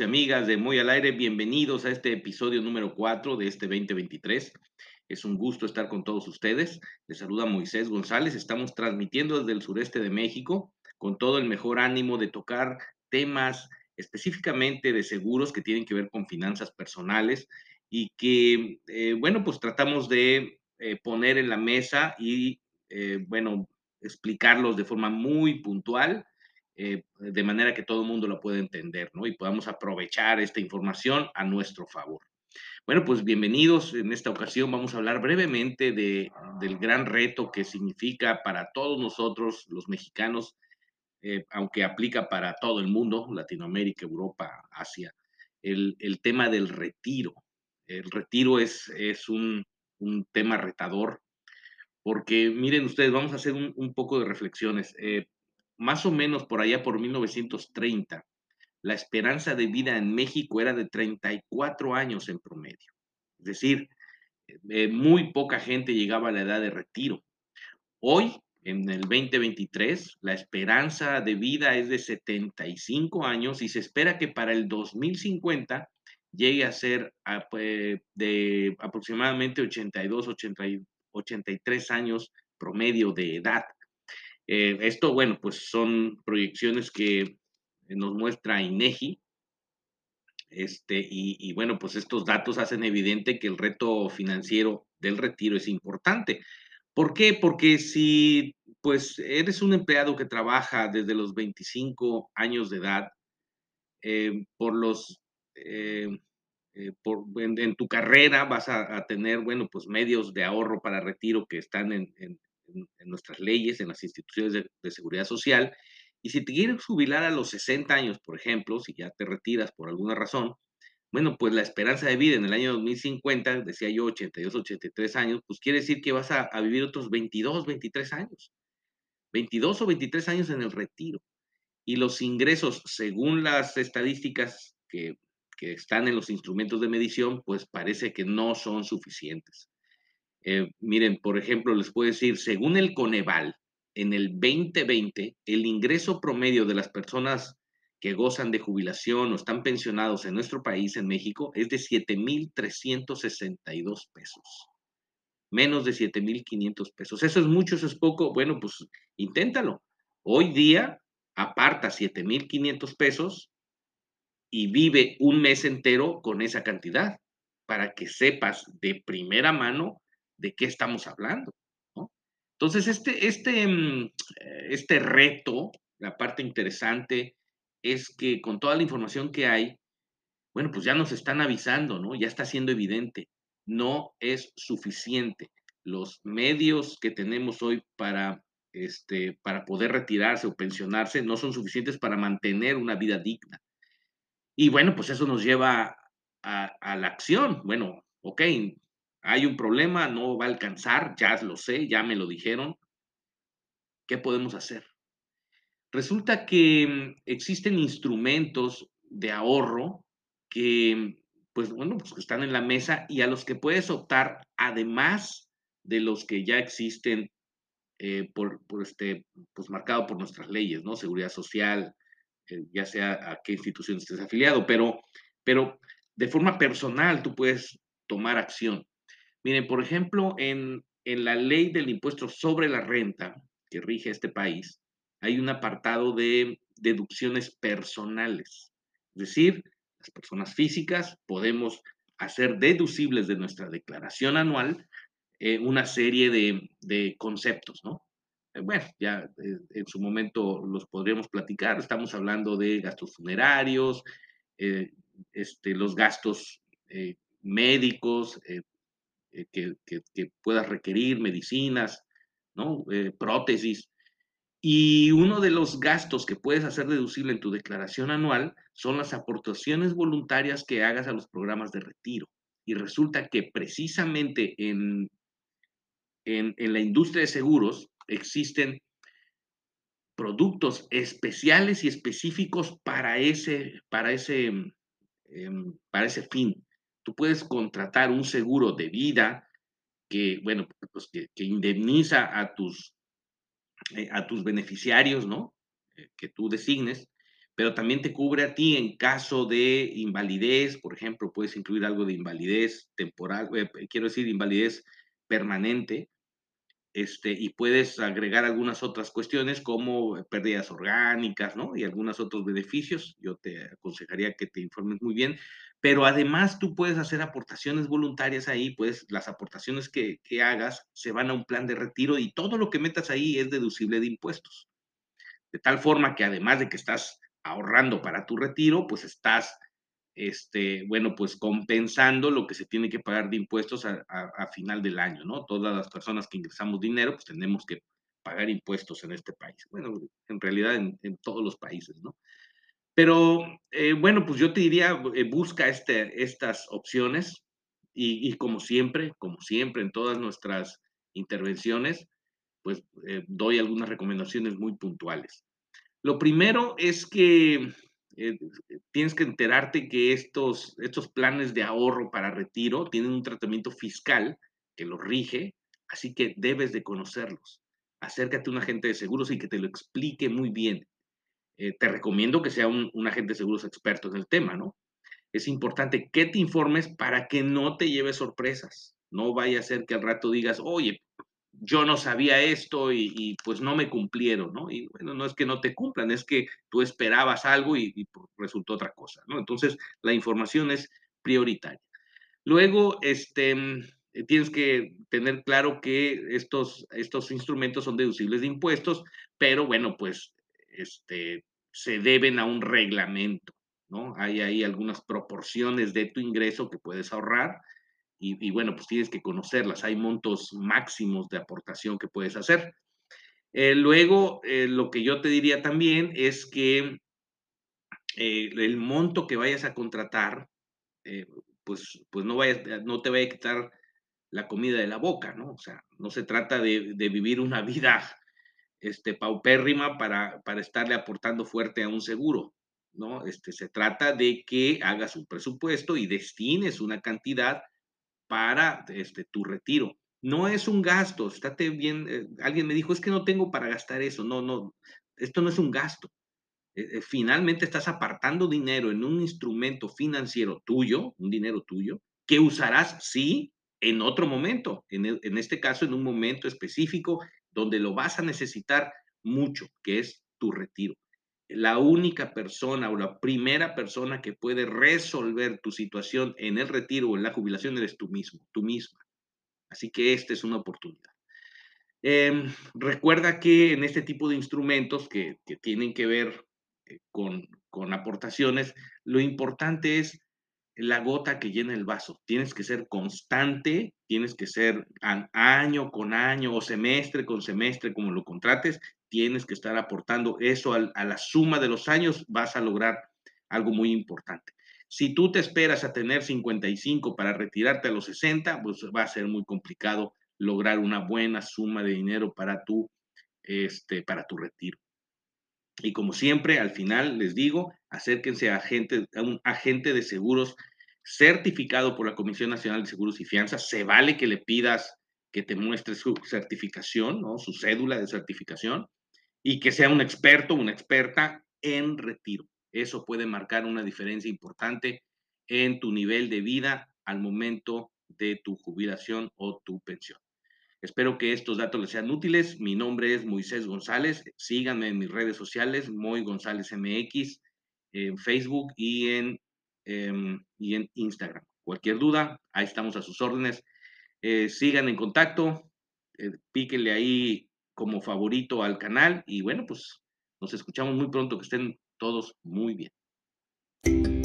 y amigas de Muy al Aire, bienvenidos a este episodio número 4 de este 2023. Es un gusto estar con todos ustedes. Les saluda Moisés González. Estamos transmitiendo desde el sureste de México con todo el mejor ánimo de tocar temas específicamente de seguros que tienen que ver con finanzas personales y que, eh, bueno, pues tratamos de eh, poner en la mesa y, eh, bueno, explicarlos de forma muy puntual, de manera que todo el mundo lo pueda entender, ¿no? Y podamos aprovechar esta información a nuestro favor. Bueno, pues bienvenidos. En esta ocasión vamos a hablar brevemente de, del gran reto que significa para todos nosotros, los mexicanos, aunque aplica para todo el mundo, Latinoamérica, Europa, Asia, el, el tema del retiro. El retiro es, es un, un tema retador, porque miren ustedes, vamos a hacer un, poco de reflexiones. Eh, más o menos por allá por 1930, la esperanza de vida en México era de 34 años en promedio. Es decir, eh, muy poca gente llegaba a la edad de retiro. Hoy, en el 2023, la esperanza de vida es de 75 años y se espera que para el 2050 llegue a ser ah, pues, de aproximadamente 82, 83 años promedio de edad. Eh, esto, bueno, pues son proyecciones que nos muestra INEGI. Este, y, bueno, pues estos datos hacen evidente que el reto financiero del retiro es importante. ¿Por qué? Porque si pues eres un empleado que trabaja desde los 25 años de edad, eh, por los eh, por, en, tu carrera vas a, tener, bueno, pues medios de ahorro para retiro que están en, nuestras leyes, en las instituciones de, seguridad social. Y si te quieres jubilar a los 60 años, por ejemplo, si ya te retiras por alguna razón, bueno, pues la esperanza de vida en el año 2050, decía yo, 82, 83 años, pues quiere decir que vas a, vivir otros 22, 23 años. 22 o 23 años en el retiro. Y los ingresos, según las estadísticas que están en los instrumentos de medición, pues parece que no son suficientes. Eh, miren, por ejemplo, les puedo decir, según el Coneval, en el 2020, el ingreso promedio de las personas que gozan de jubilación o están pensionados en nuestro país, en México, es de 7.362 pesos. Menos de 7.500 pesos. Eso es mucho, eso es poco. Bueno, pues inténtalo. Hoy día, aparta 7.500 pesos y vive un mes entero con esa cantidad para que sepas de primera mano de qué estamos hablando. Entonces, este, este, mm, este reto, la parte interesante es que con toda la información que hay, bueno, pues ya nos están avisando, ¿no? Ya está siendo evidente, no es suficiente. Los medios que tenemos hoy para, este, para poder retirarse o pensionarse no son suficientes para mantener una vida digna. Y bueno, pues eso nos lleva a, la acción. Bueno, ok, hay un problema, no va a alcanzar, ya lo sé, ya me lo dijeron. ¿Qué podemos hacer? Resulta que mm, existen instrumentos de ahorro que, pues bueno, pues están en la mesa y a los que puedes optar, además de los que ya existen eh, por, por, este, pues marcado por nuestras leyes, ¿no? Seguridad social, eh, ya sea a qué institución estés afiliado, pero, pero de forma personal tú puedes tomar acción. Miren, por ejemplo, en, en la ley del impuesto sobre la renta que rige este país, hay un apartado de deducciones personales. Es decir, las personas físicas podemos hacer deducibles de nuestra declaración anual eh, una serie de, de, conceptos, ¿no? Eh, bueno, ya eh, en su momento los podríamos platicar. Estamos hablando de gastos funerarios, este, los gastos médicos que, que, puedas requerir, medicinas, ¿no? prótesis. Y uno de los gastos que puedes hacer deducible en tu declaración anual son las aportaciones voluntarias que hagas a los programas de retiro. Y resulta que precisamente en, en, en la industria de seguros, existen productos especiales y específicos para ese, para ese, em, para ese fin. Tú puedes contratar un seguro de vida que, bueno, pues que, indemniza a tus, eh, a tus beneficiarios, ¿no? Eh, que tú designes, pero también te cubre a ti en caso de invalidez, por ejemplo, puedes incluir algo de invalidez temporal, eh, quiero decir, invalidez permanente, este, y puedes agregar algunas otras cuestiones como pérdidas orgánicas, ¿no? Y algunos otros beneficios. Yo te aconsejaría que te informes muy bien, pero además tú puedes hacer aportaciones voluntarias ahí, pues las aportaciones que, que hagas se van a un plan de retiro y todo lo que metas ahí es deducible de impuestos. De tal forma que además de que estás ahorrando para tu retiro, pues estás, este, bueno, pues compensando lo que se tiene que pagar de impuestos a, final del año, ¿no? Todas las personas que ingresamos dinero, pues tenemos que pagar impuestos en este país. Bueno, en realidad en, todos los países, ¿no? Pero eh, bueno, pues yo te diría, eh, busca este, estas opciones y, como siempre, como siempre en todas nuestras intervenciones, pues eh, doy algunas recomendaciones muy puntuales. Lo primero es que eh, tienes que enterarte que estos, estos planes de ahorro para retiro tienen un tratamiento fiscal que los rige, así que debes de conocerlos. Acércate a un agente de seguros y que te lo explique muy bien. Eh, te recomiendo que sea un, un, agente de seguros experto en el tema, ¿no? Es importante que te informes para que no te lleves sorpresas. No vaya a ser que al rato digas, oye, yo no sabía esto y, pues no me cumplieron, ¿no? Y bueno, no es que no te cumplan, es que tú esperabas algo y, pues, resultó otra cosa, ¿no? Entonces, la información es prioritaria. Luego, este, mm, tienes que tener claro que estos, estos instrumentos son deducibles de impuestos, pero bueno, pues este, se deben a un reglamento, ¿no? Hay ahí algunas proporciones de tu ingreso que puedes ahorrar y, bueno, pues tienes que conocerlas. Hay montos máximos de aportación que puedes hacer. Eh, luego, eh, lo que yo te diría también es que eh, el monto que vayas a contratar, pues, pues no, vayas, no te vaya a quitar la comida de la boca, ¿no? O sea, no se trata de, de vivir una vida este, paupérrima para, para estarle aportando fuerte a un seguro, ¿no? Este, se trata de que hagas un presupuesto y destines una cantidad para este, tu retiro. No es un gasto, estate bien, eh, alguien me dijo, es que no tengo para gastar eso. No, no, esto no es un gasto. Eh, eh, finalmente estás apartando dinero en un instrumento financiero tuyo, un dinero tuyo, que usarás, sí, en otro momento, en, en este caso, en un momento específico donde lo vas a necesitar mucho, que es tu retiro la única persona o la primera persona que puede resolver tu situación en el retiro o en la jubilación eres tú mismo, tú misma. Así que esta es una oportunidad. Em, recuerda que en este tipo de instrumentos que, tienen que ver eh, con, con aportaciones, lo importante es la gota que llena el vaso. Tienes que ser constante, tienes que ser año con año o semestre con semestre, como lo contrates, tienes que estar aportando eso a la suma de los años, vas a lograr algo muy importante. Si tú te esperas a tener 55 para retirarte a los 60, pues va a ser muy complicado lograr una buena suma de dinero para tu, este, para tu retiro. Y como siempre, al final les digo, acérquense a, agente, a un agente de seguros certificado por la Comisión Nacional de Seguros y Fianzas. Se vale que le pidas que te muestre su certificación, ¿no? su cédula de certificación, y que sea un experto, una experta en retiro. Eso puede marcar una diferencia importante en tu nivel de vida al momento de tu jubilación o tu pensión. Espero que estos datos les sean útiles. Mi nombre es Moisés González. Síganme en mis redes sociales, Moy González MX, en Facebook y en, em, y en Instagram. Cualquier duda, ahí estamos a sus órdenes. Eh, sigan en contacto, eh, píquenle ahí como favorito al canal y bueno, pues nos escuchamos muy pronto, que estén todos muy bien.